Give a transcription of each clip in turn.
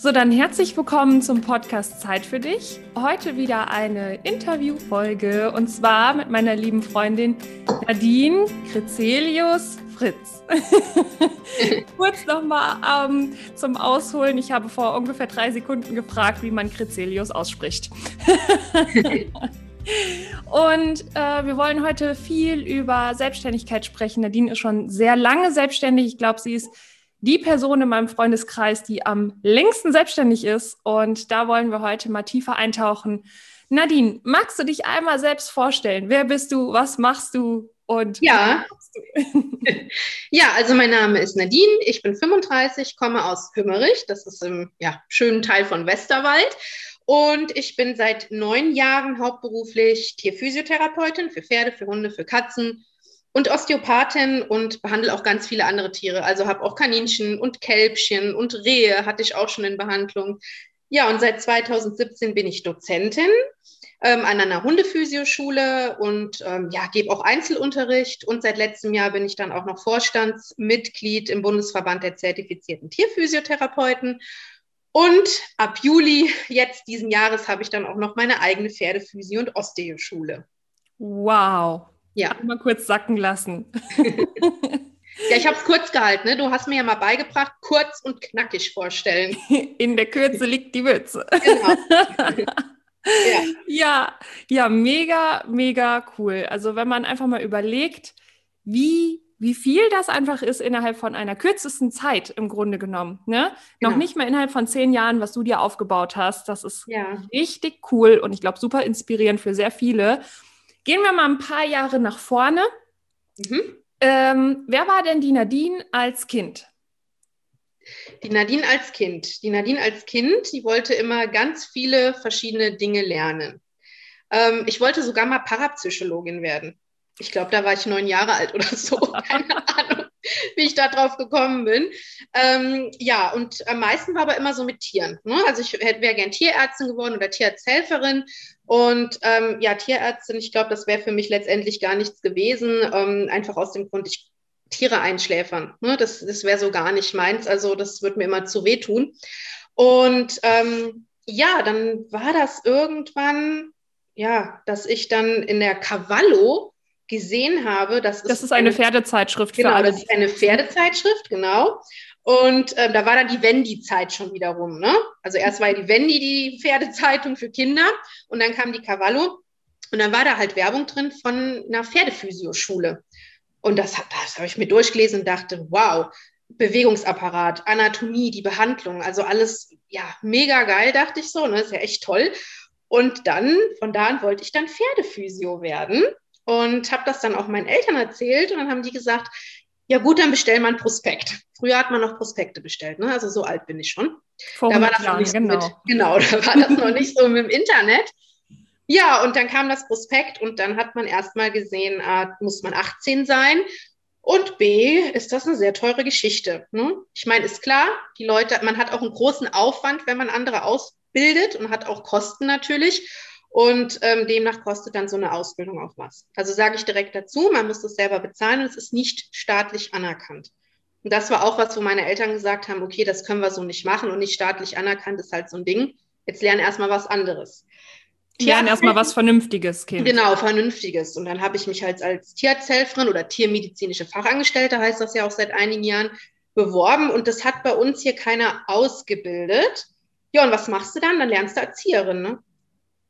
So, dann herzlich willkommen zum Podcast Zeit für dich. Heute wieder eine Interviewfolge und zwar mit meiner lieben Freundin Nadine Krizelius Fritz. Kurz nochmal ähm, zum Ausholen. Ich habe vor ungefähr drei Sekunden gefragt, wie man Krizelius ausspricht. Und äh, wir wollen heute viel über Selbstständigkeit sprechen. Nadine ist schon sehr lange selbstständig. Ich glaube, sie ist die Person in meinem Freundeskreis, die am längsten selbstständig ist. Und da wollen wir heute mal tiefer eintauchen. Nadine, magst du dich einmal selbst vorstellen? Wer bist du? Was machst du? Und ja. Du? ja, also mein Name ist Nadine. Ich bin 35, komme aus Hümmerich. Das ist im ja, schönen Teil von Westerwald. Und ich bin seit neun Jahren hauptberuflich Tierphysiotherapeutin für Pferde, für Hunde, für Katzen und Osteopathin und behandle auch ganz viele andere Tiere. Also habe auch Kaninchen und Kälbchen und Rehe hatte ich auch schon in Behandlung. Ja, und seit 2017 bin ich Dozentin ähm, an einer Hundephysioschule und ähm, ja, gebe auch Einzelunterricht. Und seit letztem Jahr bin ich dann auch noch Vorstandsmitglied im Bundesverband der zertifizierten Tierphysiotherapeuten. Und ab Juli jetzt diesen Jahres habe ich dann auch noch meine eigene Pferdephysio- und Osteoschule. Wow, ja. Mal kurz sacken lassen. ja, ich habe es kurz gehalten. Ne? Du hast mir ja mal beigebracht, kurz und knackig vorstellen. In der Kürze liegt die Würze. Genau. ja. ja, ja, mega, mega cool. Also wenn man einfach mal überlegt, wie wie viel das einfach ist innerhalb von einer kürzesten Zeit im Grunde genommen. Ne? Genau. Noch nicht mal innerhalb von zehn Jahren, was du dir aufgebaut hast. Das ist ja. richtig cool und ich glaube super inspirierend für sehr viele. Gehen wir mal ein paar Jahre nach vorne. Mhm. Ähm, wer war denn die Nadine als Kind? Die Nadine als Kind. Die Nadine als Kind, die wollte immer ganz viele verschiedene Dinge lernen. Ähm, ich wollte sogar mal Parapsychologin werden. Ich glaube, da war ich neun Jahre alt oder so. Keine Ahnung, wie ich da drauf gekommen bin. Ähm, ja, und am meisten war aber immer so mit Tieren. Ne? Also ich wäre gern Tierärztin geworden oder Tierarzthelferin und ähm, ja, Tierärztin, ich glaube, das wäre für mich letztendlich gar nichts gewesen, ähm, einfach aus dem Grund, ich Tiere einschläfern. Ne? Das, das wäre so gar nicht meins. Also das würde mir immer zu wehtun. Und ähm, ja, dann war das irgendwann, ja, dass ich dann in der Cavallo gesehen habe, dass das ist eine, eine Pferdezeitschrift genau, für alle. Das ist eine Pferdezeitschrift, genau. Und äh, da war dann die Wendy-Zeit schon wieder rum. Ne? Also erst war ja die Wendy die Pferdezeitung für Kinder und dann kam die Cavallo und dann war da halt Werbung drin von einer Pferdephysioschule. Und das, das habe ich mir durchgelesen und dachte, wow, Bewegungsapparat, Anatomie, die Behandlung, also alles, ja, mega geil, dachte ich so, ne? ist ja echt toll. Und dann, von da an wollte ich dann Pferdephysio werden und habe das dann auch meinen Eltern erzählt und dann haben die gesagt, ja gut, dann bestell mal ein Prospekt. Früher hat man noch Prospekte bestellt, ne? also so alt bin ich schon. Vor da war das Jahren, nicht genau. Mit, genau, da war das noch nicht so mit dem Internet. Ja, und dann kam das Prospekt und dann hat man erstmal gesehen, A, muss man 18 sein und B, ist das eine sehr teure Geschichte. Ne? Ich meine, ist klar, die Leute, man hat auch einen großen Aufwand, wenn man andere ausbildet und hat auch Kosten natürlich. Und ähm, demnach kostet dann so eine Ausbildung auch was. Also sage ich direkt dazu, man muss das selber bezahlen und es ist nicht staatlich anerkannt. Und das war auch was, wo meine Eltern gesagt haben, okay, das können wir so nicht machen und nicht staatlich anerkannt ist halt so ein Ding. Jetzt lernen erstmal was anderes. Lernen erstmal was Vernünftiges, Kind. Genau, Vernünftiges. Und dann habe ich mich halt als Tierarzthelferin oder tiermedizinische Fachangestellte, heißt das ja auch seit einigen Jahren, beworben. Und das hat bei uns hier keiner ausgebildet. Ja, und was machst du dann? Dann lernst du Erzieherin, ne?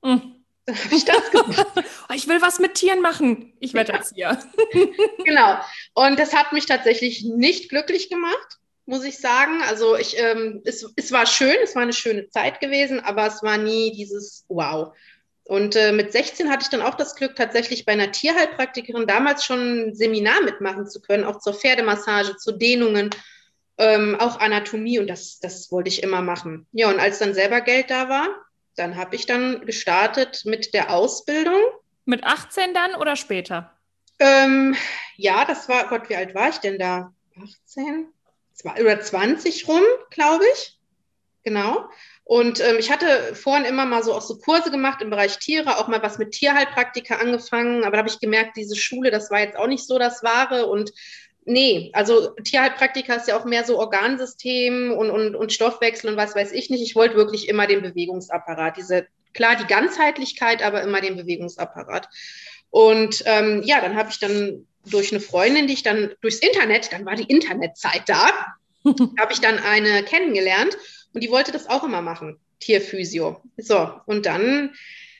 Mhm. habe ich das gemacht. Oh, ich will was mit Tieren machen. Ich werde ja. Erzieher. genau. Und das hat mich tatsächlich nicht glücklich gemacht, muss ich sagen. Also ich, ähm, es, es war schön, es war eine schöne Zeit gewesen, aber es war nie dieses Wow. Und äh, mit 16 hatte ich dann auch das Glück, tatsächlich bei einer Tierheilpraktikerin damals schon ein Seminar mitmachen zu können, auch zur Pferdemassage, zu Dehnungen, ähm, auch Anatomie und das, das wollte ich immer machen. Ja, und als dann selber Geld da war, dann habe ich dann gestartet mit der Ausbildung. Mit 18 dann oder später? Ähm, ja, das war, Gott, wie alt war ich denn da? 18? oder 20 rum, glaube ich. Genau. Und ähm, ich hatte vorhin immer mal so auch so Kurse gemacht im Bereich Tiere, auch mal was mit Tierheilpraktika angefangen, aber da habe ich gemerkt, diese Schule, das war jetzt auch nicht so das Wahre und nee, also Tierheilpraktika ist ja auch mehr so Organsystem und, und, und Stoffwechsel und was weiß ich nicht. Ich wollte wirklich immer den Bewegungsapparat, diese, klar, die Ganzheitlichkeit, aber immer den Bewegungsapparat. Und ähm, ja, dann habe ich dann durch eine Freundin, die ich dann durchs Internet, dann war die Internetzeit da, habe ich dann eine kennengelernt und die wollte das auch immer machen, Tierphysio. So, und dann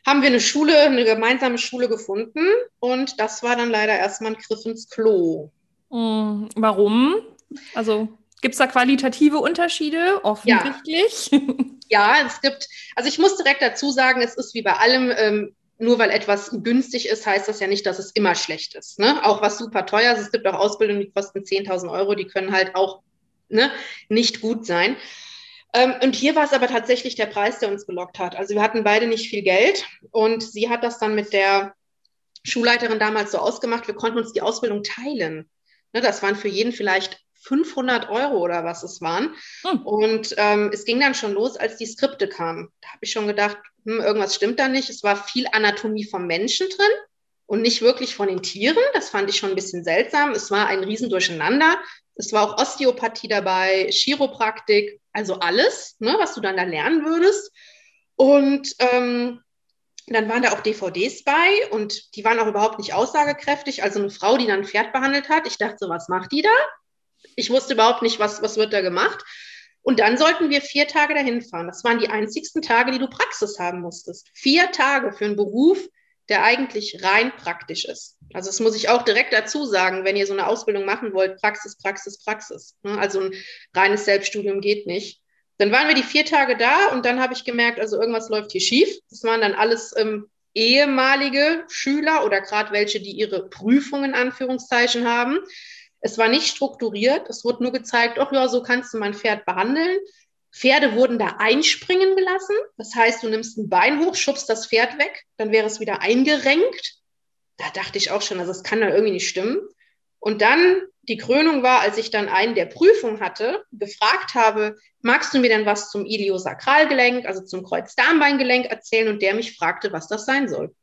haben wir eine Schule, eine gemeinsame Schule gefunden und das war dann leider erstmal ein Griff ins Klo. Hm, warum? Also gibt es da qualitative Unterschiede? Offensichtlich. Ja. ja. es gibt, also ich muss direkt dazu sagen, es ist wie bei allem, ähm, nur weil etwas günstig ist, heißt das ja nicht, dass es immer schlecht ist. Ne? Auch was super teuer ist. Es gibt auch Ausbildungen, die kosten 10.000 Euro, die können halt auch ne, nicht gut sein. Ähm, und hier war es aber tatsächlich der Preis, der uns gelockt hat. Also wir hatten beide nicht viel Geld und sie hat das dann mit der Schulleiterin damals so ausgemacht, wir konnten uns die Ausbildung teilen. Ne, das waren für jeden vielleicht 500 Euro oder was es waren. Hm. Und ähm, es ging dann schon los, als die Skripte kamen. Da habe ich schon gedacht, hm, irgendwas stimmt da nicht. Es war viel Anatomie vom Menschen drin und nicht wirklich von den Tieren. Das fand ich schon ein bisschen seltsam. Es war ein Riesendurcheinander. Es war auch Osteopathie dabei, Chiropraktik, also alles, ne, was du dann da lernen würdest. Und ähm, dann waren da auch DVDs bei und die waren auch überhaupt nicht aussagekräftig. Also eine Frau, die dann ein Pferd behandelt hat. Ich dachte so, was macht die da? Ich wusste überhaupt nicht, was, was wird da gemacht. Und dann sollten wir vier Tage dahin fahren. Das waren die einzigsten Tage, die du Praxis haben musstest. Vier Tage für einen Beruf, der eigentlich rein praktisch ist. Also das muss ich auch direkt dazu sagen, wenn ihr so eine Ausbildung machen wollt, Praxis, Praxis, Praxis. Ne? Also ein reines Selbststudium geht nicht. Dann waren wir die vier Tage da und dann habe ich gemerkt, also irgendwas läuft hier schief. Das waren dann alles ähm, ehemalige Schüler oder gerade welche, die ihre Prüfungen in Anführungszeichen haben. Es war nicht strukturiert. Es wurde nur gezeigt, ach ja, so kannst du mein Pferd behandeln. Pferde wurden da einspringen gelassen. Das heißt, du nimmst ein Bein hoch, schubst das Pferd weg, dann wäre es wieder eingerenkt. Da dachte ich auch schon, also das kann da irgendwie nicht stimmen. Und dann die Krönung war, als ich dann einen der Prüfung hatte, gefragt habe, magst du mir denn was zum Iliosakralgelenk, also zum Kreuzdarmbeingelenk erzählen? Und der mich fragte, was das sein soll.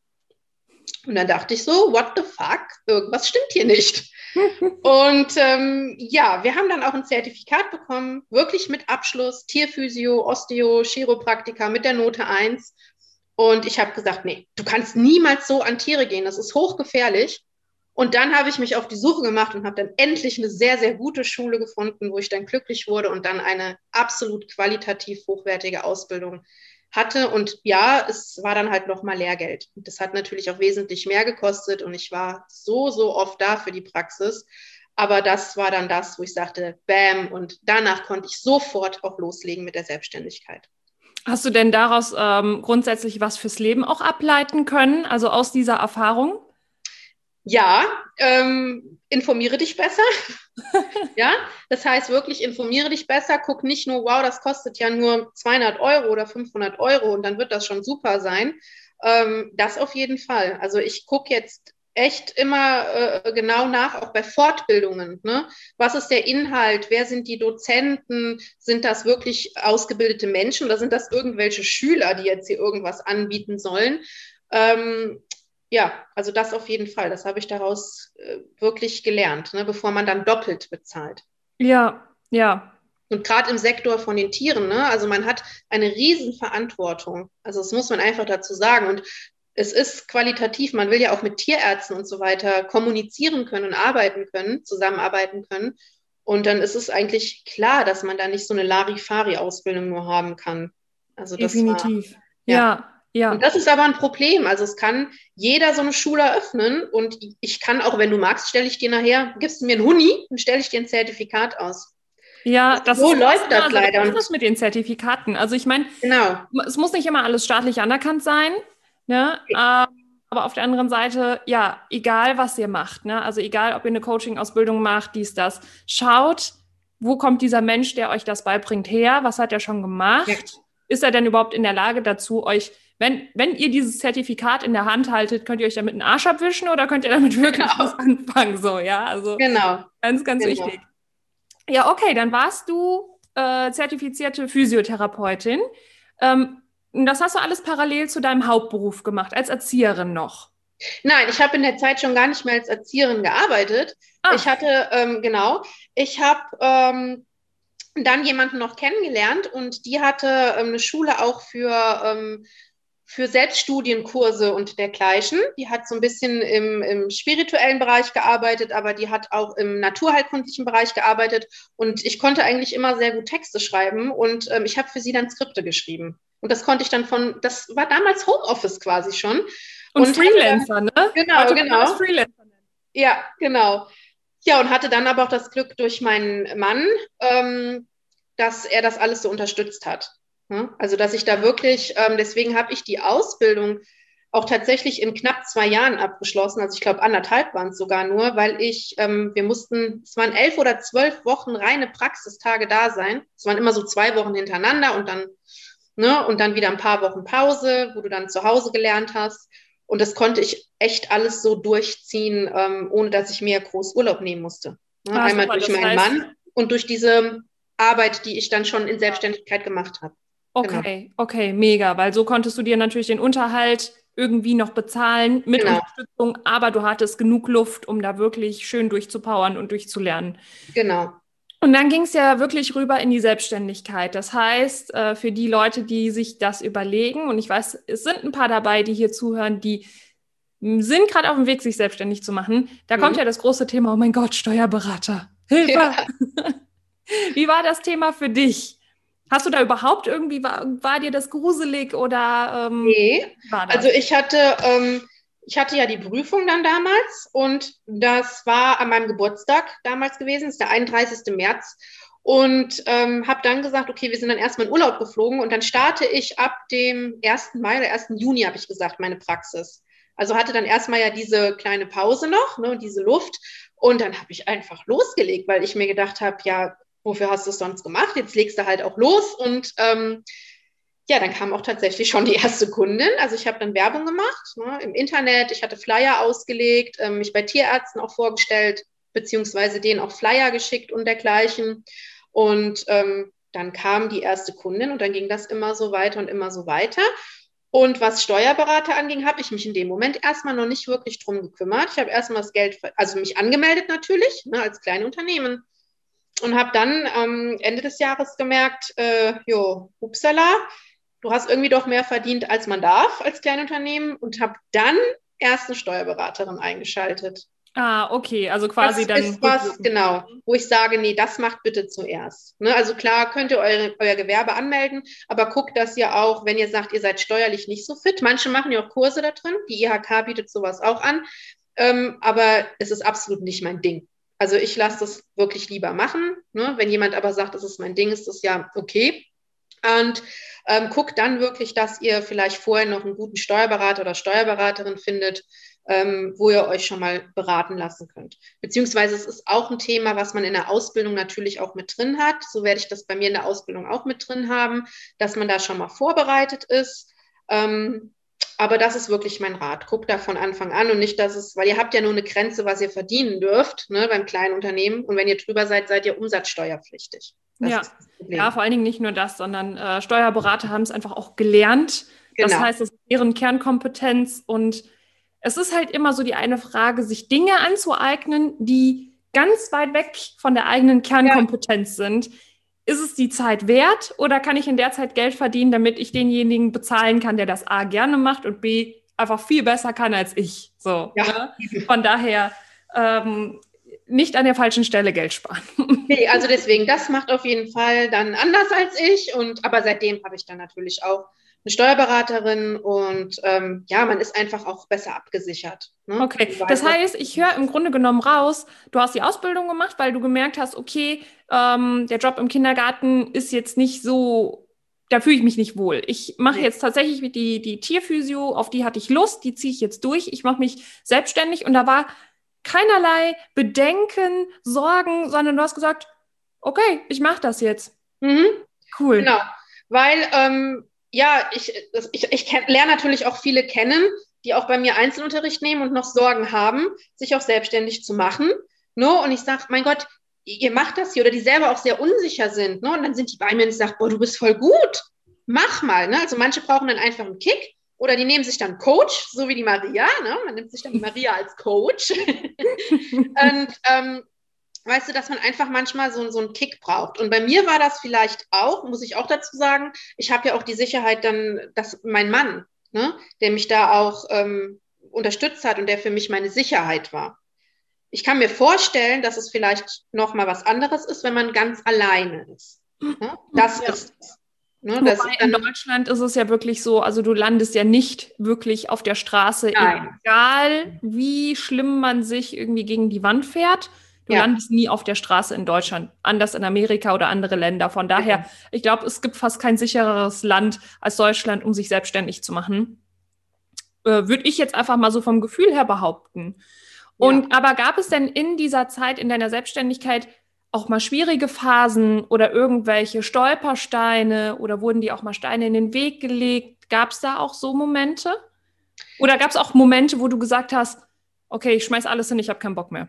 Und dann dachte ich so, what the fuck? Irgendwas stimmt hier nicht. und ähm, ja, wir haben dann auch ein Zertifikat bekommen, wirklich mit Abschluss, Tierphysio, Osteo, Chiropraktika mit der Note 1. Und ich habe gesagt, nee, du kannst niemals so an Tiere gehen, das ist hochgefährlich. Und dann habe ich mich auf die Suche gemacht und habe dann endlich eine sehr, sehr gute Schule gefunden, wo ich dann glücklich wurde und dann eine absolut qualitativ hochwertige Ausbildung hatte. Und ja, es war dann halt nochmal Lehrgeld. Und das hat natürlich auch wesentlich mehr gekostet und ich war so, so oft da für die Praxis. Aber das war dann das, wo ich sagte, bam, und danach konnte ich sofort auch loslegen mit der Selbstständigkeit. Hast du denn daraus ähm, grundsätzlich was fürs Leben auch ableiten können, also aus dieser Erfahrung? Ja, ähm, informiere dich besser. ja, das heißt wirklich informiere dich besser. Guck nicht nur, wow, das kostet ja nur 200 Euro oder 500 Euro und dann wird das schon super sein. Ähm, das auf jeden Fall. Also ich gucke jetzt echt immer äh, genau nach, auch bei Fortbildungen. Ne? Was ist der Inhalt? Wer sind die Dozenten? Sind das wirklich ausgebildete Menschen oder sind das irgendwelche Schüler, die jetzt hier irgendwas anbieten sollen? Ähm, ja, also das auf jeden Fall. Das habe ich daraus äh, wirklich gelernt, ne, bevor man dann doppelt bezahlt. Ja, ja. Und gerade im Sektor von den Tieren, ne, also man hat eine Riesenverantwortung. Also das muss man einfach dazu sagen. Und es ist qualitativ, man will ja auch mit Tierärzten und so weiter kommunizieren können und arbeiten können, zusammenarbeiten können. Und dann ist es eigentlich klar, dass man da nicht so eine Larifari-Ausbildung nur haben kann. Also Definitiv. War, ja. ja. Ja. Und das ist aber ein Problem. Also es kann jeder so eine Schule eröffnen und ich kann auch, wenn du magst, stelle ich dir nachher, gibst du mir einen Huni und stelle ich dir ein Zertifikat aus. Ja, das so ist, läuft das also, leider. Was ist mit den Zertifikaten? Also ich meine, genau. es muss nicht immer alles staatlich anerkannt sein, ne? Okay. Ähm, aber auf der anderen Seite, ja, egal was ihr macht, ne? Also egal, ob ihr eine Coaching-Ausbildung macht, dies, das, schaut, wo kommt dieser Mensch, der euch das beibringt, her? Was hat er schon gemacht? Ja. Ist er denn überhaupt in der Lage dazu, euch wenn, wenn ihr dieses Zertifikat in der Hand haltet, könnt ihr euch damit einen Arsch abwischen oder könnt ihr damit wirklich genau. was anfangen? So, ja, also genau. ganz, ganz genau. wichtig. Ja, okay, dann warst du äh, zertifizierte Physiotherapeutin. Ähm, das hast du alles parallel zu deinem Hauptberuf gemacht, als Erzieherin noch. Nein, ich habe in der Zeit schon gar nicht mehr als Erzieherin gearbeitet. Ah. Ich hatte, ähm, genau, ich habe ähm, dann jemanden noch kennengelernt und die hatte ähm, eine Schule auch für, ähm, für Selbststudienkurse und dergleichen. Die hat so ein bisschen im, im spirituellen Bereich gearbeitet, aber die hat auch im naturheilkundlichen Bereich gearbeitet und ich konnte eigentlich immer sehr gut Texte schreiben und ähm, ich habe für sie dann Skripte geschrieben. Und das konnte ich dann von, das war damals Homeoffice quasi schon. Und, und Freelancer, hatte, ne? Genau, Heute genau. Freelancer. Ja, genau. Ja, und hatte dann aber auch das Glück durch meinen Mann, ähm, dass er das alles so unterstützt hat. Ne? Also, dass ich da wirklich, ähm, deswegen habe ich die Ausbildung auch tatsächlich in knapp zwei Jahren abgeschlossen. Also ich glaube, anderthalb waren es sogar nur, weil ich, ähm, wir mussten, es waren elf oder zwölf Wochen reine Praxistage da sein. Es waren immer so zwei Wochen hintereinander und dann, ne, und dann wieder ein paar Wochen Pause, wo du dann zu Hause gelernt hast. Und das konnte ich echt alles so durchziehen, ähm, ohne dass ich mir groß Urlaub nehmen musste. Ne? Ah, Einmal durch meinen heißt... Mann und durch diese Arbeit, die ich dann schon in Selbstständigkeit gemacht habe. Okay, genau. okay, mega, weil so konntest du dir natürlich den Unterhalt irgendwie noch bezahlen mit genau. Unterstützung, aber du hattest genug Luft, um da wirklich schön durchzupowern und durchzulernen. Genau. Und dann ging es ja wirklich rüber in die Selbstständigkeit. Das heißt, äh, für die Leute, die sich das überlegen, und ich weiß, es sind ein paar dabei, die hier zuhören, die sind gerade auf dem Weg, sich selbstständig zu machen. Da mhm. kommt ja das große Thema, oh mein Gott, Steuerberater. Hilfe! Ja. Wie war das Thema für dich? Hast du da überhaupt irgendwie, war, war dir das gruselig oder? Ähm, nee, also ich hatte, ähm, ich hatte ja die Prüfung dann damals und das war an meinem Geburtstag damals gewesen, ist der 31. März. Und ähm, habe dann gesagt, okay, wir sind dann erstmal in Urlaub geflogen und dann starte ich ab dem 1. Mai oder 1. Juni, habe ich gesagt, meine Praxis. Also hatte dann erstmal ja diese kleine Pause noch ne, und diese Luft. Und dann habe ich einfach losgelegt, weil ich mir gedacht habe, ja, wofür hast du es sonst gemacht? Jetzt legst du halt auch los und ähm, ja, dann kam auch tatsächlich schon die erste Kundin. Also ich habe dann Werbung gemacht ne, im Internet, ich hatte Flyer ausgelegt, ähm, mich bei Tierärzten auch vorgestellt, beziehungsweise denen auch Flyer geschickt und dergleichen. Und ähm, dann kam die erste Kundin und dann ging das immer so weiter und immer so weiter. Und was Steuerberater anging, habe ich mich in dem Moment erstmal noch nicht wirklich drum gekümmert. Ich habe erstmal das Geld, also mich angemeldet natürlich, ne, als Kleinunternehmen und habe dann am Ende des Jahres gemerkt, äh, jo, upsala, du hast irgendwie doch mehr verdient, als man darf als Kleinunternehmen und habe dann erst eine Steuerberaterin eingeschaltet. Ah, okay, also quasi das dann. ist was, genau, wo ich sage, nee, das macht bitte zuerst. Ne? Also klar, könnt ihr eure, euer Gewerbe anmelden, aber guckt, dass ihr auch, wenn ihr sagt, ihr seid steuerlich nicht so fit, manche machen ja auch Kurse da drin, die IHK bietet sowas auch an, ähm, aber es ist absolut nicht mein Ding. Also ich lasse das wirklich lieber machen. Ne? Wenn jemand aber sagt, das ist mein Ding, ist das ja okay. Und ähm, guckt dann wirklich, dass ihr vielleicht vorher noch einen guten Steuerberater oder Steuerberaterin findet, ähm, wo ihr euch schon mal beraten lassen könnt. Beziehungsweise es ist auch ein Thema, was man in der Ausbildung natürlich auch mit drin hat. So werde ich das bei mir in der Ausbildung auch mit drin haben, dass man da schon mal vorbereitet ist. Ähm, aber das ist wirklich mein Rat. Guckt da von Anfang an und nicht, dass es, weil ihr habt ja nur eine Grenze, was ihr verdienen dürft ne, beim kleinen Unternehmen. Und wenn ihr drüber seid, seid ihr umsatzsteuerpflichtig. Das ja. ja, vor allen Dingen nicht nur das, sondern äh, Steuerberater haben es einfach auch gelernt. Genau. Das heißt, es ist deren Kernkompetenz. Und es ist halt immer so die eine Frage, sich Dinge anzueignen, die ganz weit weg von der eigenen Kernkompetenz ja. sind ist es die Zeit wert oder kann ich in der Zeit Geld verdienen, damit ich denjenigen bezahlen kann, der das A gerne macht und B einfach viel besser kann als ich. So. Ja. Ne? Von daher ähm, nicht an der falschen Stelle Geld sparen. Nee, also deswegen, das macht auf jeden Fall dann anders als ich. Und aber seitdem habe ich dann natürlich auch eine Steuerberaterin und ähm, ja, man ist einfach auch besser abgesichert. Ne? Okay, das heißt, ich höre im Grunde genommen raus, du hast die Ausbildung gemacht, weil du gemerkt hast, okay, ähm, der Job im Kindergarten ist jetzt nicht so, da fühle ich mich nicht wohl. Ich mache jetzt tatsächlich die, die Tierphysio, auf die hatte ich Lust, die ziehe ich jetzt durch. Ich mache mich selbstständig und da war keinerlei Bedenken, Sorgen, sondern du hast gesagt, okay, ich mache das jetzt. Mhm. Cool. Genau, weil ähm, ja, ich, ich, ich lerne natürlich auch viele kennen, die auch bei mir Einzelunterricht nehmen und noch Sorgen haben, sich auch selbstständig zu machen. No, und ich sage, mein Gott, ihr macht das hier oder die selber auch sehr unsicher sind. Ne? Und dann sind die bei mir und ich sage, boah, du bist voll gut, mach mal. Ne? Also manche brauchen dann einfach einen Kick oder die nehmen sich dann Coach, so wie die Maria. Ne? Man nimmt sich dann die Maria als Coach. und ähm, weißt du, dass man einfach manchmal so, so einen Kick braucht. Und bei mir war das vielleicht auch, muss ich auch dazu sagen, ich habe ja auch die Sicherheit dann, dass mein Mann, ne, der mich da auch ähm, unterstützt hat und der für mich meine Sicherheit war. Ich kann mir vorstellen, dass es vielleicht noch mal was anderes ist, wenn man ganz alleine ist. Ne? Das ja. ist Ne, in Deutschland ist es ja wirklich so, also du landest ja nicht wirklich auf der Straße, Nein. egal wie schlimm man sich irgendwie gegen die Wand fährt. Du ja. landest nie auf der Straße in Deutschland, anders in Amerika oder andere Länder. Von daher, okay. ich glaube, es gibt fast kein sichereres Land als Deutschland, um sich selbstständig zu machen. Äh, Würde ich jetzt einfach mal so vom Gefühl her behaupten. Und ja. aber gab es denn in dieser Zeit in deiner Selbstständigkeit auch mal schwierige Phasen oder irgendwelche Stolpersteine oder wurden die auch mal Steine in den Weg gelegt? Gab es da auch so Momente? Oder gab es auch Momente, wo du gesagt hast, okay, ich schmeiß alles hin, ich habe keinen Bock mehr?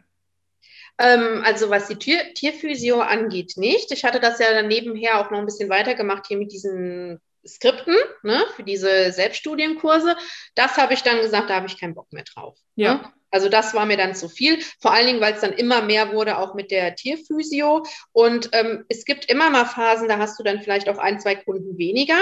Ähm, also was die Tier Tierphysio angeht, nicht. Ich hatte das ja dann nebenher auch noch ein bisschen weitergemacht hier mit diesen Skripten ne, für diese Selbststudienkurse. Das habe ich dann gesagt, da habe ich keinen Bock mehr drauf. Ja. Ne? Also das war mir dann zu viel, vor allen Dingen, weil es dann immer mehr wurde, auch mit der Tierphysio. Und ähm, es gibt immer mal Phasen, da hast du dann vielleicht auch ein, zwei Kunden weniger.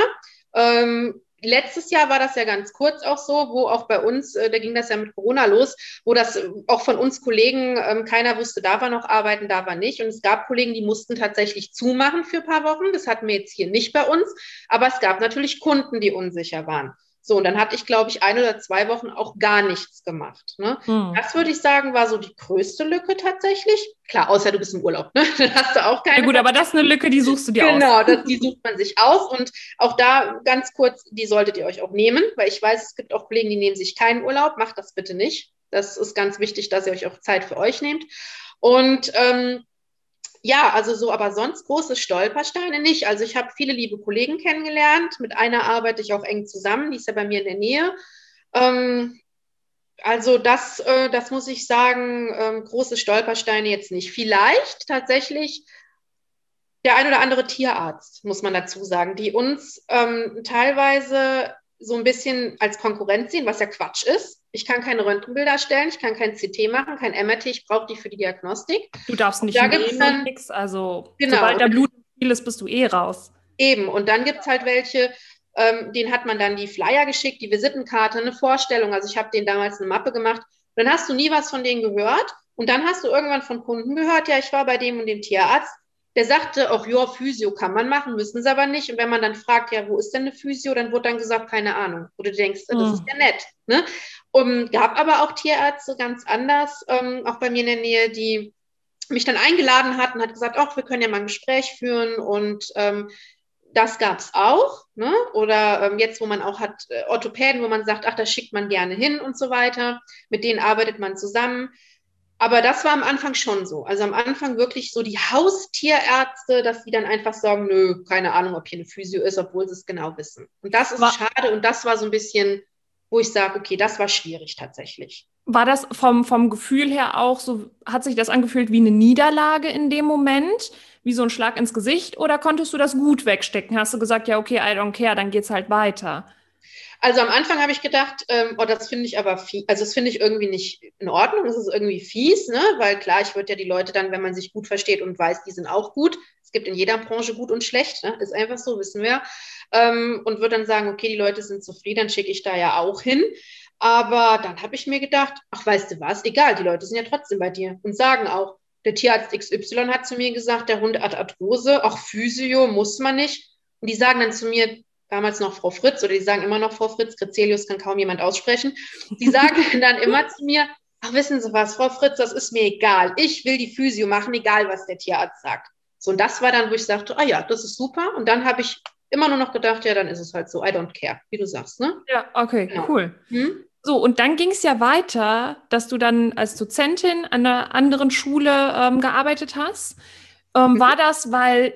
Ähm, letztes Jahr war das ja ganz kurz auch so, wo auch bei uns, äh, da ging das ja mit Corona los, wo das äh, auch von uns Kollegen, ähm, keiner wusste, darf er noch arbeiten, darf er nicht. Und es gab Kollegen, die mussten tatsächlich zumachen für ein paar Wochen. Das hatten wir jetzt hier nicht bei uns. Aber es gab natürlich Kunden, die unsicher waren. So, und dann hatte ich, glaube ich, ein oder zwei Wochen auch gar nichts gemacht. Ne? Hm. Das würde ich sagen, war so die größte Lücke tatsächlich. Klar, außer du bist im Urlaub, ne? dann hast du auch keine. Ja gut, aber das ist eine Lücke, die suchst du dir genau, aus. Genau, die sucht man sich aus. Und auch da ganz kurz, die solltet ihr euch auch nehmen, weil ich weiß, es gibt auch Kollegen, die nehmen sich keinen Urlaub. Macht das bitte nicht. Das ist ganz wichtig, dass ihr euch auch Zeit für euch nehmt. Und ähm, ja, also so, aber sonst große Stolpersteine nicht. Also ich habe viele liebe Kollegen kennengelernt. Mit einer arbeite ich auch eng zusammen, die ist ja bei mir in der Nähe. Ähm, also das, äh, das muss ich sagen, ähm, große Stolpersteine jetzt nicht. Vielleicht tatsächlich der ein oder andere Tierarzt, muss man dazu sagen, die uns ähm, teilweise so ein bisschen als Konkurrenz sehen, was ja Quatsch ist. Ich kann keine Röntgenbilder stellen, ich kann kein CT machen, kein MRT, ich brauche die für die Diagnostik. Du darfst nicht da gibt's dann nichts, also genau. sobald da Blut viel ist, bist du eh raus. Eben, und dann gibt es halt welche, ähm, denen hat man dann die Flyer geschickt, die Visitenkarte, eine Vorstellung. Also ich habe denen damals eine Mappe gemacht. Dann hast du nie was von denen gehört. Und dann hast du irgendwann von Kunden gehört, ja, ich war bei dem und dem Tierarzt. Der sagte auch, ja, Physio kann man machen, müssen sie aber nicht. Und wenn man dann fragt, ja, wo ist denn eine Physio, dann wird dann gesagt, keine Ahnung. Wo du denkst, das mhm. ist ja nett. Ne? Und gab aber auch Tierärzte ganz anders, ähm, auch bei mir in der Nähe, die mich dann eingeladen hatten, hat gesagt, ach, wir können ja mal ein Gespräch führen und ähm, das gab es auch. Ne? Oder ähm, jetzt, wo man auch hat äh, Orthopäden, wo man sagt, ach, da schickt man gerne hin und so weiter. Mit denen arbeitet man zusammen. Aber das war am Anfang schon so. Also am Anfang wirklich so die Haustierärzte, dass die dann einfach sagen, nö, keine Ahnung, ob hier eine Physio ist, obwohl sie es genau wissen. Und das ist war schade und das war so ein bisschen wo ich sage, okay, das war schwierig tatsächlich. War das vom, vom Gefühl her auch so, hat sich das angefühlt wie eine Niederlage in dem Moment, wie so ein Schlag ins Gesicht, oder konntest du das gut wegstecken? Hast du gesagt, ja, okay, I don't care, dann geht's halt weiter? Also am Anfang habe ich gedacht, ähm, oh, das finde ich aber fies, also das finde ich irgendwie nicht in Ordnung, das ist irgendwie fies, ne? weil klar, ich würde ja die Leute dann, wenn man sich gut versteht und weiß, die sind auch gut, gibt in jeder Branche gut und schlecht, ne? ist einfach so, wissen wir ähm, und würde dann sagen, okay, die Leute sind zufrieden, dann schicke ich da ja auch hin. Aber dann habe ich mir gedacht, ach, weißt du was, egal, die Leute sind ja trotzdem bei dir und sagen auch, der Tierarzt XY hat zu mir gesagt, der Hund hat Arthrose, auch Physio muss man nicht. Und die sagen dann zu mir, damals noch Frau Fritz, oder die sagen immer noch Frau Fritz, Grizelius kann kaum jemand aussprechen. Die sagen dann immer zu mir, ach, wissen Sie was, Frau Fritz, das ist mir egal. Ich will die Physio machen, egal was der Tierarzt sagt. So, und das war dann, wo ich sagte, ah ja, das ist super. Und dann habe ich immer nur noch gedacht, ja, dann ist es halt so, I don't care, wie du sagst, ne? Ja, okay, genau. cool. Hm? So, und dann ging es ja weiter, dass du dann als Dozentin an einer anderen Schule ähm, gearbeitet hast. Ähm, mhm. War das, weil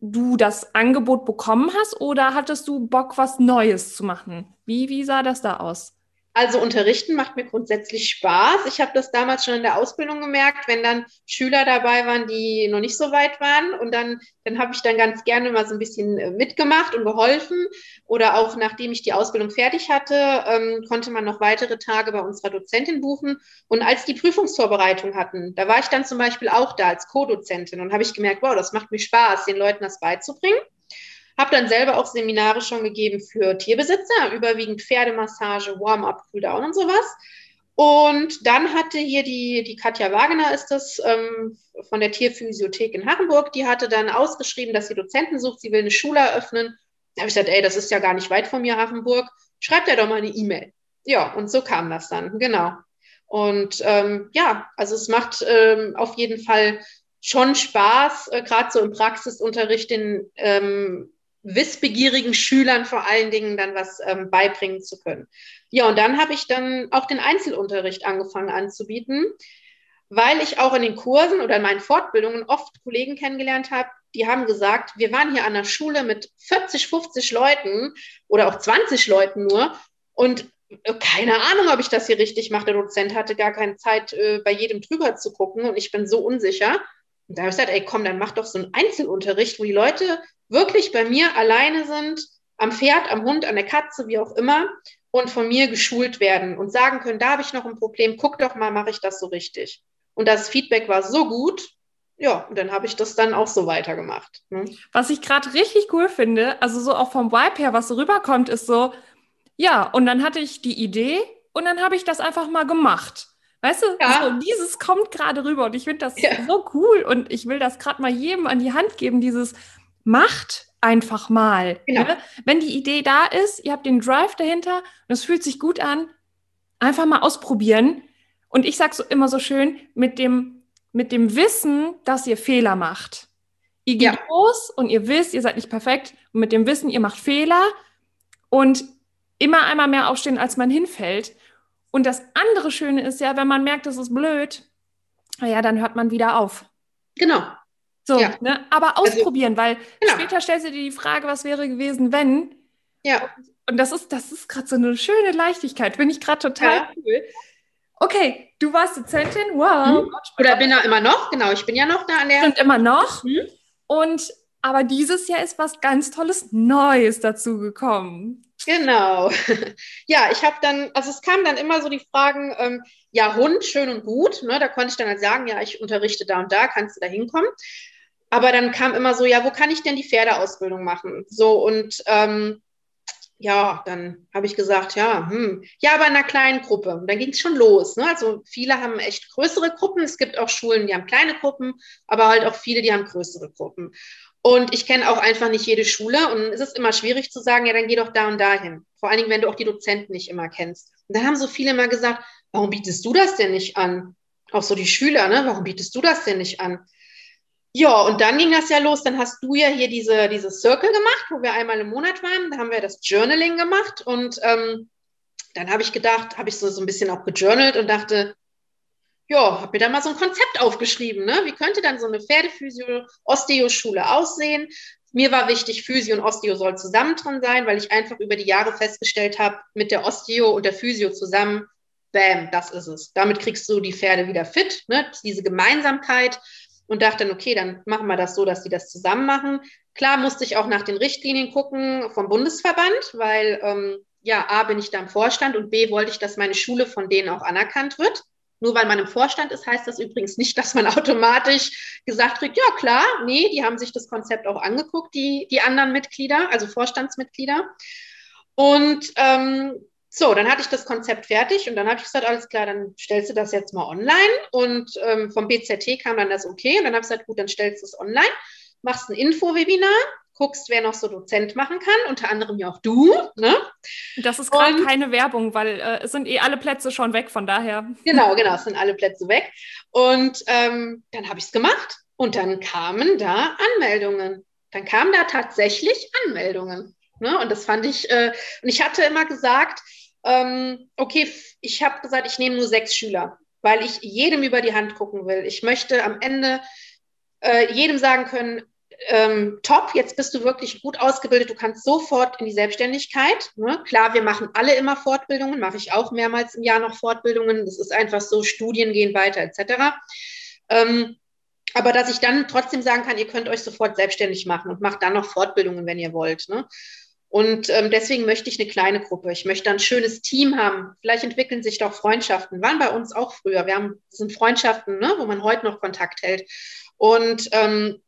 du das Angebot bekommen hast oder hattest du Bock, was Neues zu machen? Wie, wie sah das da aus? Also unterrichten macht mir grundsätzlich Spaß. Ich habe das damals schon in der Ausbildung gemerkt, wenn dann Schüler dabei waren, die noch nicht so weit waren. Und dann, dann habe ich dann ganz gerne mal so ein bisschen äh, mitgemacht und geholfen. Oder auch nachdem ich die Ausbildung fertig hatte, ähm, konnte man noch weitere Tage bei unserer Dozentin buchen. Und als die Prüfungsvorbereitung hatten, da war ich dann zum Beispiel auch da als Co-Dozentin und habe ich gemerkt, wow, das macht mir Spaß, den Leuten das beizubringen. Habe dann selber auch Seminare schon gegeben für Tierbesitzer, überwiegend Pferdemassage, Warm-up, Cooldown und sowas. Und dann hatte hier die, die Katja Wagener ist das ähm, von der Tierphysiothek in Hachenburg, die hatte dann ausgeschrieben, dass sie Dozenten sucht, sie will eine Schule eröffnen. Da habe ich gesagt, ey, das ist ja gar nicht weit von mir, Hachenburg. Schreibt ja doch mal eine E-Mail. Ja, und so kam das dann, genau. Und ähm, ja, also es macht ähm, auf jeden Fall schon Spaß, äh, gerade so im Praxisunterricht den ähm, wissbegierigen Schülern vor allen Dingen dann was ähm, beibringen zu können. Ja, und dann habe ich dann auch den Einzelunterricht angefangen anzubieten, weil ich auch in den Kursen oder in meinen Fortbildungen oft Kollegen kennengelernt habe, die haben gesagt, wir waren hier an der Schule mit 40, 50 Leuten oder auch 20 Leuten nur und äh, keine Ahnung, ob ich das hier richtig mache. Der Dozent hatte gar keine Zeit, äh, bei jedem drüber zu gucken und ich bin so unsicher. Und da habe ich gesagt, ey, komm, dann mach doch so einen Einzelunterricht, wo die Leute wirklich bei mir alleine sind, am Pferd, am Hund, an der Katze, wie auch immer, und von mir geschult werden und sagen können, da habe ich noch ein Problem, guck doch mal, mache ich das so richtig. Und das Feedback war so gut, ja, und dann habe ich das dann auch so weitergemacht. Ne? Was ich gerade richtig cool finde, also so auch vom Vibe her, was so rüberkommt, ist so, ja, und dann hatte ich die Idee und dann habe ich das einfach mal gemacht. Weißt du, ja. so, dieses kommt gerade rüber und ich finde das ja. so cool und ich will das gerade mal jedem an die Hand geben, dieses, macht einfach mal. Genau. Ne? Wenn die Idee da ist, ihr habt den Drive dahinter und es fühlt sich gut an, einfach mal ausprobieren. Und ich sage so immer so schön, mit dem, mit dem Wissen, dass ihr Fehler macht. Ihr geht ja. los und ihr wisst, ihr seid nicht perfekt. Und mit dem Wissen, ihr macht Fehler und immer einmal mehr aufstehen, als man hinfällt. Und das andere Schöne ist ja, wenn man merkt, das ist blöd, ja, dann hört man wieder auf. Genau. So, ja. ne? Aber also, ausprobieren, also, weil genau. später stellst du dir die Frage, was wäre gewesen, wenn. Ja. Und das ist, das ist gerade so eine schöne Leichtigkeit. Finde ich gerade total ja. cool. Okay, du warst Dozentin, wow. Mhm. Oder bin da immer noch, genau, ich bin ja noch da an der. Stimmt immer noch. Mhm. Und aber dieses Jahr ist was ganz Tolles Neues dazu gekommen. Genau. Ja, ich habe dann, also es kamen dann immer so die Fragen, ähm, ja, Hund, schön und gut. Ne? Da konnte ich dann halt sagen, ja, ich unterrichte da und da, kannst du da hinkommen. Aber dann kam immer so, ja, wo kann ich denn die Pferdeausbildung machen? So und ähm, ja, dann habe ich gesagt, ja, hm, ja, aber in einer kleinen Gruppe. Und dann ging es schon los. Ne? Also viele haben echt größere Gruppen. Es gibt auch Schulen, die haben kleine Gruppen, aber halt auch viele, die haben größere Gruppen. Und ich kenne auch einfach nicht jede Schule und es ist immer schwierig zu sagen, ja, dann geh doch da und dahin. Vor allen Dingen, wenn du auch die Dozenten nicht immer kennst. Und da haben so viele mal gesagt, warum bietest du das denn nicht an? Auch so die Schüler, ne? Warum bietest du das denn nicht an? Ja, und dann ging das ja los. Dann hast du ja hier diese, diese Circle gemacht, wo wir einmal im Monat waren. Da haben wir das Journaling gemacht. Und ähm, dann habe ich gedacht, habe ich so, so ein bisschen auch gejournalt und dachte, ja, habe mir da mal so ein Konzept aufgeschrieben. Ne? Wie könnte dann so eine Pferdephysio-Osteo-Schule aussehen? Mir war wichtig, Physio und Osteo soll zusammen drin sein, weil ich einfach über die Jahre festgestellt habe, mit der Osteo und der Physio zusammen, bam, das ist es. Damit kriegst du die Pferde wieder fit, ne? diese Gemeinsamkeit und dachte dann, okay, dann machen wir das so, dass die das zusammen machen. Klar musste ich auch nach den Richtlinien gucken vom Bundesverband, weil ähm, ja, A, bin ich da im Vorstand und B, wollte ich, dass meine Schule von denen auch anerkannt wird. Nur weil man im Vorstand ist, heißt das übrigens nicht, dass man automatisch gesagt kriegt, ja klar, nee, die haben sich das Konzept auch angeguckt, die, die anderen Mitglieder, also Vorstandsmitglieder. Und ähm, so, dann hatte ich das Konzept fertig und dann habe ich gesagt, alles klar, dann stellst du das jetzt mal online. Und ähm, vom BZT kam dann das okay. Und dann habe ich gesagt, gut, dann stellst du es online, machst ein Info-Webinar, guckst, wer noch so Dozent machen kann, unter anderem ja auch du. Ne? Das ist gerade keine Werbung, weil äh, es sind eh alle Plätze schon weg, von daher. Genau, genau, es sind alle Plätze weg. Und ähm, dann habe ich es gemacht und dann kamen da Anmeldungen. Dann kamen da tatsächlich Anmeldungen. Ne? Und das fand ich, äh, und ich hatte immer gesagt, ähm, okay, ich habe gesagt, ich nehme nur sechs Schüler, weil ich jedem über die Hand gucken will. Ich möchte am Ende äh, jedem sagen können, ähm, top, jetzt bist du wirklich gut ausgebildet, du kannst sofort in die Selbstständigkeit. Ne? Klar, wir machen alle immer Fortbildungen, mache ich auch mehrmals im Jahr noch Fortbildungen. Das ist einfach so, Studien gehen weiter etc. Ähm, aber dass ich dann trotzdem sagen kann, ihr könnt euch sofort selbstständig machen und macht dann noch Fortbildungen, wenn ihr wollt. Ne? Und ähm, deswegen möchte ich eine kleine Gruppe. Ich möchte ein schönes Team haben. Vielleicht entwickeln sich doch Freundschaften. Waren bei uns auch früher. Wir haben sind Freundschaften, ne, wo man heute noch Kontakt hält. Und ähm,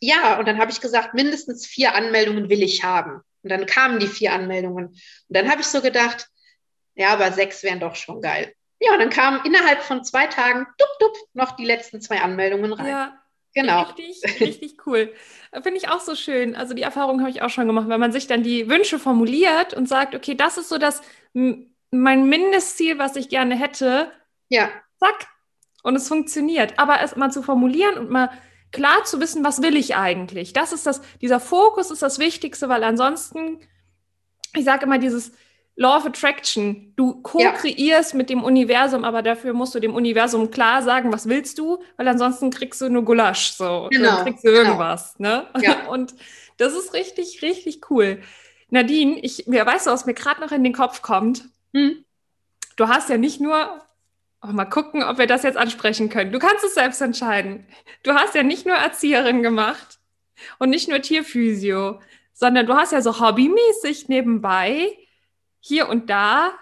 ja, und dann habe ich gesagt, mindestens vier Anmeldungen will ich haben. Und dann kamen die vier Anmeldungen. Und dann habe ich so gedacht, ja, aber sechs wären doch schon geil. Ja, und dann kamen innerhalb von zwei Tagen, dup, dup, noch die letzten zwei Anmeldungen rein. Ja. Genau. Richtig, richtig cool. Finde ich auch so schön. Also die Erfahrung habe ich auch schon gemacht, wenn man sich dann die Wünsche formuliert und sagt, okay, das ist so das mein Mindestziel, was ich gerne hätte. Ja. Zack. Und es funktioniert. Aber es mal zu formulieren und mal klar zu wissen, was will ich eigentlich? Das ist das, dieser Fokus ist das Wichtigste, weil ansonsten, ich sage immer dieses Law of Attraction, du co-kreierst ja. mit dem Universum, aber dafür musst du dem Universum klar sagen, was willst du, weil ansonsten kriegst du nur Gulasch, so. Genau. Dann kriegst du genau. irgendwas, genau. ne? Ja. Und das ist richtig, richtig cool. Nadine, ich, wer weiß, was mir gerade noch in den Kopf kommt. Hm? Du hast ja nicht nur Oh, mal gucken, ob wir das jetzt ansprechen können. Du kannst es selbst entscheiden. Du hast ja nicht nur Erzieherin gemacht und nicht nur Tierphysio, sondern du hast ja so hobbymäßig nebenbei hier und da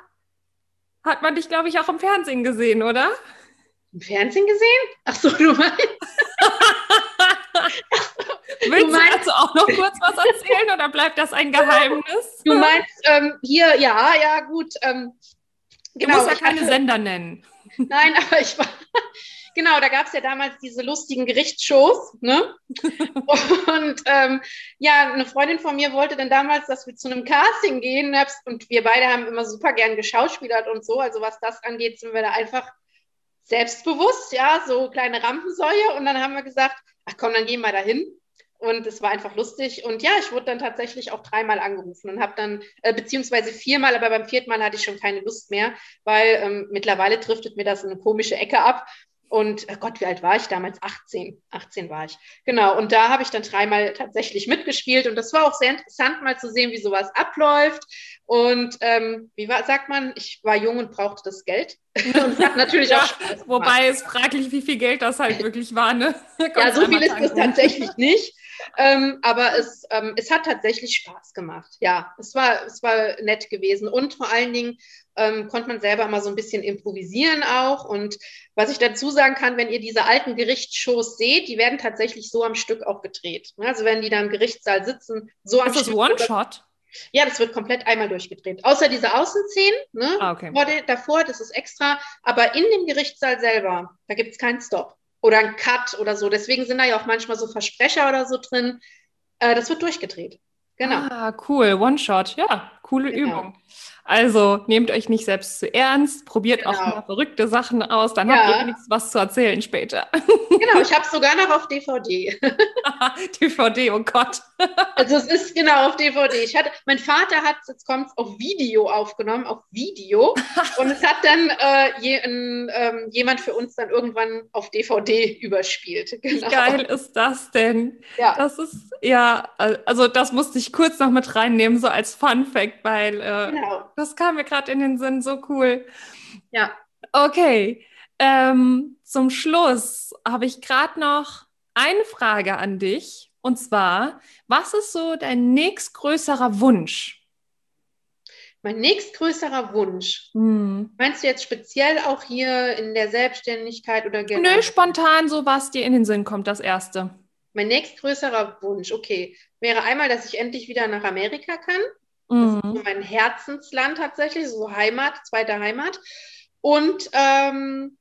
hat man dich, glaube ich, auch im Fernsehen gesehen, oder? Im Fernsehen gesehen? Ach so, du meinst. Willst du, meinst, du auch noch kurz was erzählen oder bleibt das ein Geheimnis? Du meinst ähm, hier, ja, ja, gut. Ähm, genau, du musst ja keine hatte, Sender nennen. Nein, aber ich war, genau, da gab es ja damals diese lustigen Gerichtsshows, ne? und ähm, ja, eine Freundin von mir wollte dann damals, dass wir zu einem Casting gehen und wir beide haben immer super gern geschauspielert und so. Also was das angeht, sind wir da einfach selbstbewusst, ja, so kleine Rampensäue. Und dann haben wir gesagt, ach komm, dann gehen wir da hin. Und es war einfach lustig. Und ja, ich wurde dann tatsächlich auch dreimal angerufen und habe dann, äh, beziehungsweise viermal, aber beim vierten Mal hatte ich schon keine Lust mehr, weil ähm, mittlerweile driftet mir das in eine komische Ecke ab. Und oh Gott, wie alt war ich damals? 18. 18 war ich. Genau. Und da habe ich dann dreimal tatsächlich mitgespielt. Und das war auch sehr interessant, mal zu sehen, wie sowas abläuft. Und ähm, wie war, sagt man, ich war jung und brauchte das Geld. und hat natürlich ja, auch Spaß Wobei es fraglich, wie viel Geld das halt wirklich war. Ne? ja, so viel ist es tatsächlich nicht. Ähm, aber es, ähm, es hat tatsächlich Spaß gemacht. Ja, es war, es war nett gewesen. Und vor allen Dingen ähm, konnte man selber mal so ein bisschen improvisieren auch. Und was ich dazu sagen kann, wenn ihr diese alten Gerichtsshows seht, die werden tatsächlich so am Stück auch gedreht. Also wenn die da im Gerichtssaal sitzen, so am Ist das One-Shot? Ja, das wird komplett einmal durchgedreht. Außer diese Außenszenen, ne? Ah, okay. davor, das ist extra. Aber in dem Gerichtssaal selber, da gibt es keinen Stop oder einen Cut oder so. Deswegen sind da ja auch manchmal so Versprecher oder so drin. Äh, das wird durchgedreht. Genau. Ah, cool. One-Shot. Ja, coole genau. Übung. Also nehmt euch nicht selbst zu ernst, probiert genau. auch mal verrückte Sachen aus, dann ja. habt ihr nichts was zu erzählen später. Genau, ich habe es sogar noch auf DVD. DVD, oh Gott. also es ist genau auf DVD. Ich hatte, mein Vater hat es, jetzt kommt auf Video aufgenommen, auf Video. und es hat dann äh, je, ähm, jemand für uns dann irgendwann auf DVD überspielt. Genau. Wie geil ist das denn? Ja. Das ist, ja, also das musste ich kurz noch mit reinnehmen, so als Fun Fact, weil äh, genau. Das kam mir gerade in den Sinn, so cool. Ja. Okay. Ähm, zum Schluss habe ich gerade noch eine Frage an dich. Und zwar, was ist so dein nächstgrößerer Wunsch? Mein nächstgrößerer Wunsch. Hm. Meinst du jetzt speziell auch hier in der Selbstständigkeit oder generell? Nö, spontan so, was dir in den Sinn kommt, das erste. Mein nächstgrößerer Wunsch, okay, wäre einmal, dass ich endlich wieder nach Amerika kann. Das ist mhm. mein Herzensland tatsächlich, so Heimat, zweite Heimat. Und ähm,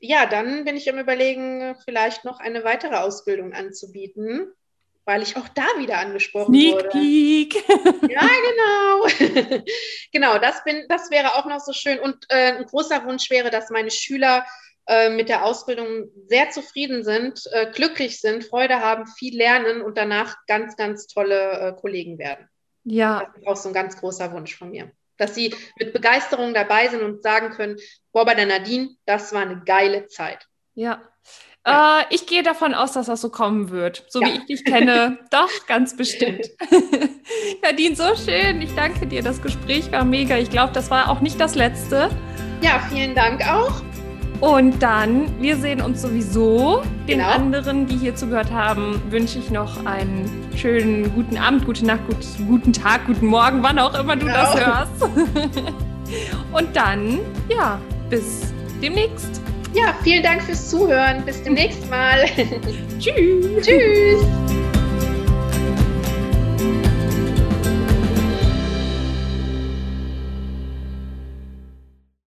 ja, dann bin ich am Überlegen, vielleicht noch eine weitere Ausbildung anzubieten, weil ich auch da wieder angesprochen Sneak wurde. Peek. ja, genau. genau, das, bin, das wäre auch noch so schön. Und äh, ein großer Wunsch wäre, dass meine Schüler äh, mit der Ausbildung sehr zufrieden sind, äh, glücklich sind, Freude haben, viel lernen und danach ganz, ganz tolle äh, Kollegen werden. Ja. Das ist auch so ein ganz großer Wunsch von mir. Dass sie mit Begeisterung dabei sind und sagen können, boah, bei der Nadine, das war eine geile Zeit. Ja, Ja. Äh, ich gehe davon aus, dass das so kommen wird. So ja. wie ich dich kenne. Doch, ganz bestimmt. Nadine, so schön. Ich danke dir. Das Gespräch war mega. Ich glaube, das war auch nicht das letzte. Ja, vielen Dank auch. Und dann, wir sehen uns sowieso. Den genau. anderen, die hier zugehört haben, wünsche ich noch einen schönen guten Abend, gute Nacht, gut, guten Tag, guten Morgen, wann auch immer du genau. das hörst. Und dann, ja, bis demnächst. Ja, vielen Dank fürs Zuhören. Bis demnächst mal. Tschüss. Tschüss.